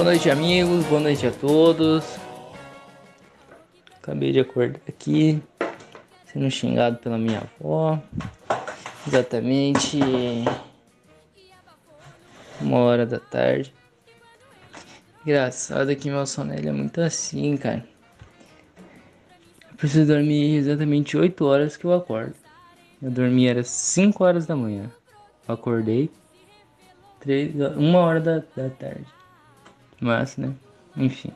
Boa noite, amigos. Boa noite a todos. Acabei de acordar aqui, sendo xingado pela minha avó. Exatamente uma hora da tarde. Engraçado que meu sono é muito assim, cara. Eu preciso dormir exatamente 8 horas que eu acordo. Eu dormi era 5 horas da manhã. Eu acordei 3, 1 hora da, da tarde. Mas, né? Enfim.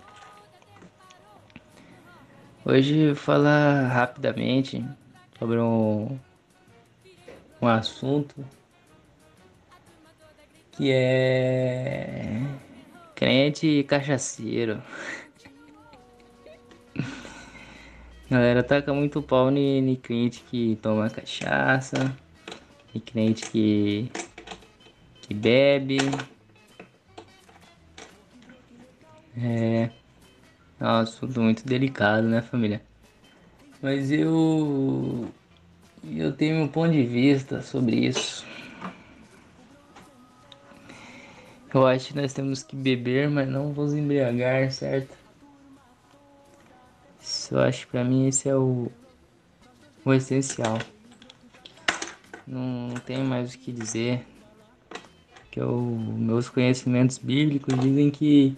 Hoje vou falar rapidamente sobre um, um assunto que é crente cachaceiro. Galera taca muito pau em crente que toma cachaça, e crente que, que bebe. É, é um assunto muito delicado, né, família? Mas eu eu tenho um ponto de vista sobre isso. Eu acho que nós temos que beber, mas não vos embriagar, certo? Isso eu acho que pra mim esse é o, o essencial. Não, não tenho mais o que dizer. Que eu, meus conhecimentos bíblicos dizem que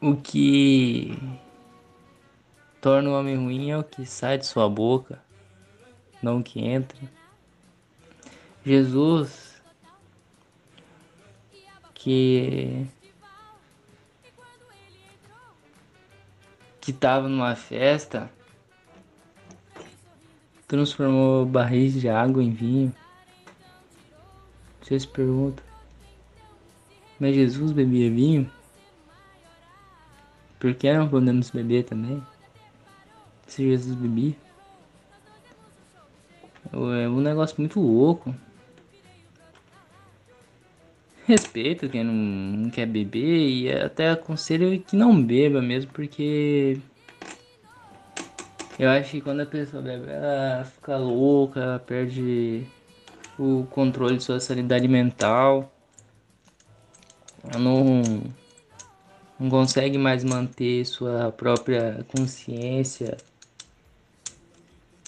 o que torna o homem ruim é o que sai de sua boca, não o que entra. Jesus que que tava numa festa transformou barris de água em vinho. Você se pergunta, mas Jesus bebia vinho? Por que não podemos beber também? Se Jesus bebia? É um negócio muito louco respeito quem não, não quer beber e até aconselho que não beba mesmo, porque eu acho que quando a pessoa bebe, ela fica louca, ela perde o controle de sua sanidade mental. Ela não, não consegue mais manter sua própria consciência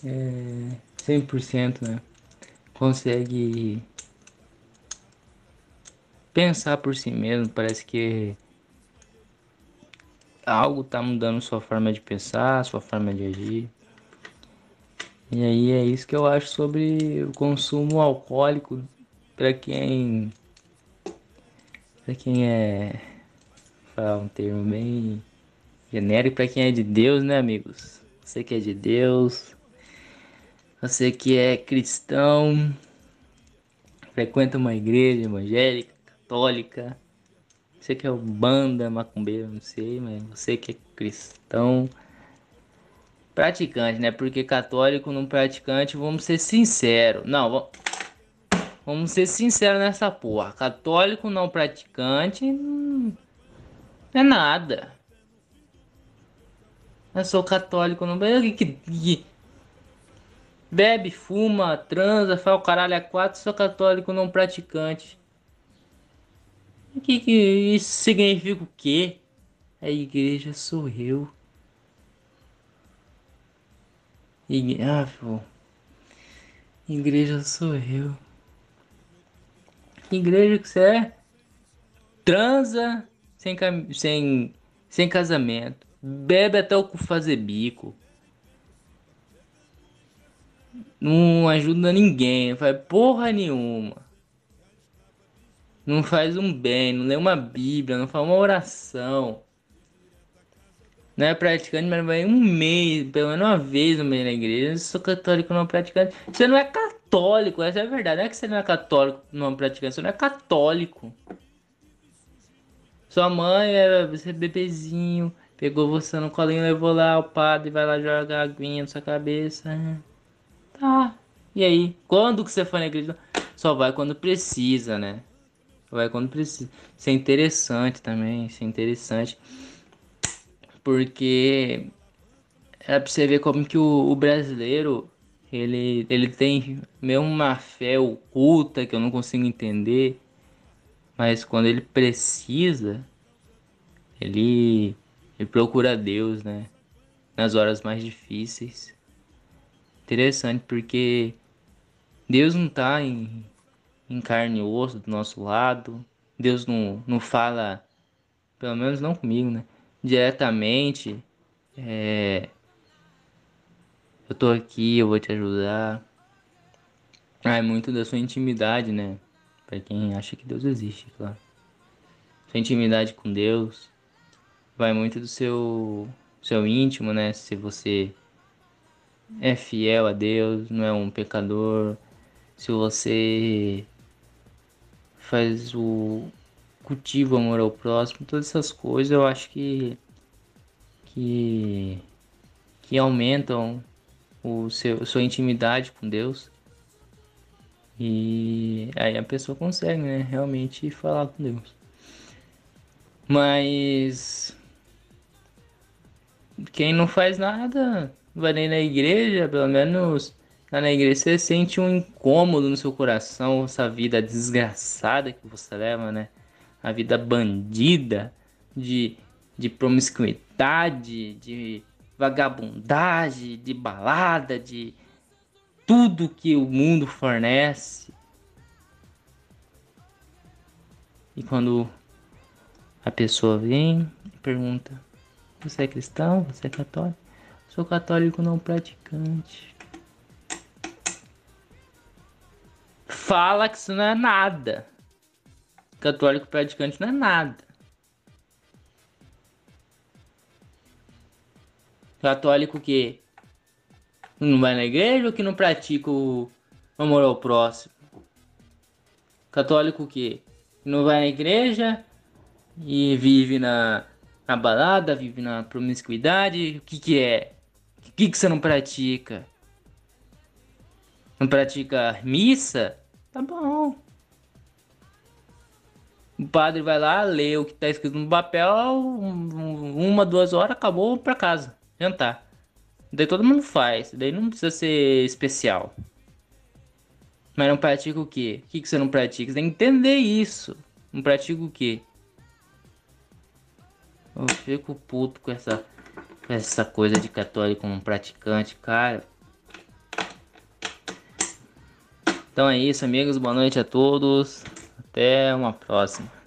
é, 100%, né? Consegue pensar por si mesmo, parece que algo tá mudando sua forma de pensar, sua forma de agir. E aí é isso que eu acho sobre o consumo alcoólico para quem para quem é falar um termo bem genérico para quem é de Deus, né, amigos? Você que é de Deus, você que é cristão, frequenta uma igreja evangélica, católica, você que é banda macumbeira, não sei, mas você que é cristão, praticante, né? Porque católico não praticante, vamos ser sinceros. Não, vamos, vamos ser sinceros nessa porra. Católico não praticante é nada. Eu sou católico, não que, que, que bebe, fuma, transa, faz o caralho a quatro, sou católico não praticante. Que, que isso significa o quê? A igreja sou eu. Ah, pô. Igreja sou eu. Que igreja que você é? Transa sem, cam... sem... sem casamento. Bebe até o fazer bico. Não ajuda ninguém, não faz porra nenhuma não faz um bem, não lê uma Bíblia, não faz uma oração. Não é praticante, mas vai um mês, pelo menos uma vez no meio da igreja. Eu sou católico não praticante. Você não é católico, essa é a verdade. Não é que você não é católico não praticante, você não é católico. Sua mãe era você bebezinho, pegou você no colinho, levou lá o padre, vai lá jogar aguinha na sua cabeça. Tá. E aí? Quando que você foi na igreja? Só vai quando precisa, né? Vai quando precisa. Isso é interessante também, isso é interessante. Porque é pra você ver como que o, o brasileiro ele, ele tem mesmo uma fé oculta que eu não consigo entender. Mas quando ele precisa, ele, ele procura Deus, né? Nas horas mais difíceis. Interessante porque Deus não tá em, em carne e osso do nosso lado. Deus não, não fala, pelo menos não comigo, né? Diretamente. É, eu tô aqui, eu vou te ajudar. Ah, é muito da sua intimidade, né? Para quem acha que Deus existe, claro. Sua intimidade com Deus vai muito do seu seu íntimo, né? Se você é fiel a Deus, não é um pecador, se você faz o cultivo amor ao próximo, todas essas coisas eu acho que que que aumentam o seu sua intimidade com Deus e aí a pessoa consegue, né, realmente falar com Deus. Mas quem não faz nada, vai nem na igreja, pelo menos lá na igreja você sente um incômodo no seu coração, essa vida desgraçada que você leva, né? A vida bandida de, de promiscuidade, de vagabundagem, de balada, de tudo que o mundo fornece. E quando a pessoa vem e pergunta: Você é cristão? Você é católico? Sou católico não praticante. Fala que isso não é nada. Católico praticante não é nada. Católico que não vai na igreja ou que não pratica o amor ao próximo? Católico que não vai na igreja e vive na, na balada, vive na promiscuidade. O que que é? O que que você não pratica? Não pratica missa? Tá bom. O padre vai lá, lê o que tá escrito no papel, uma, duas horas, acabou pra casa, jantar. Daí todo mundo faz, daí não precisa ser especial. Mas não pratica o quê? O que, que você não pratica? Você tem que entender isso. Não pratica o quê? Eu fico puto com essa, com essa coisa de católico como praticante, cara. Então é isso, amigos. Boa noite a todos. Até uma próxima.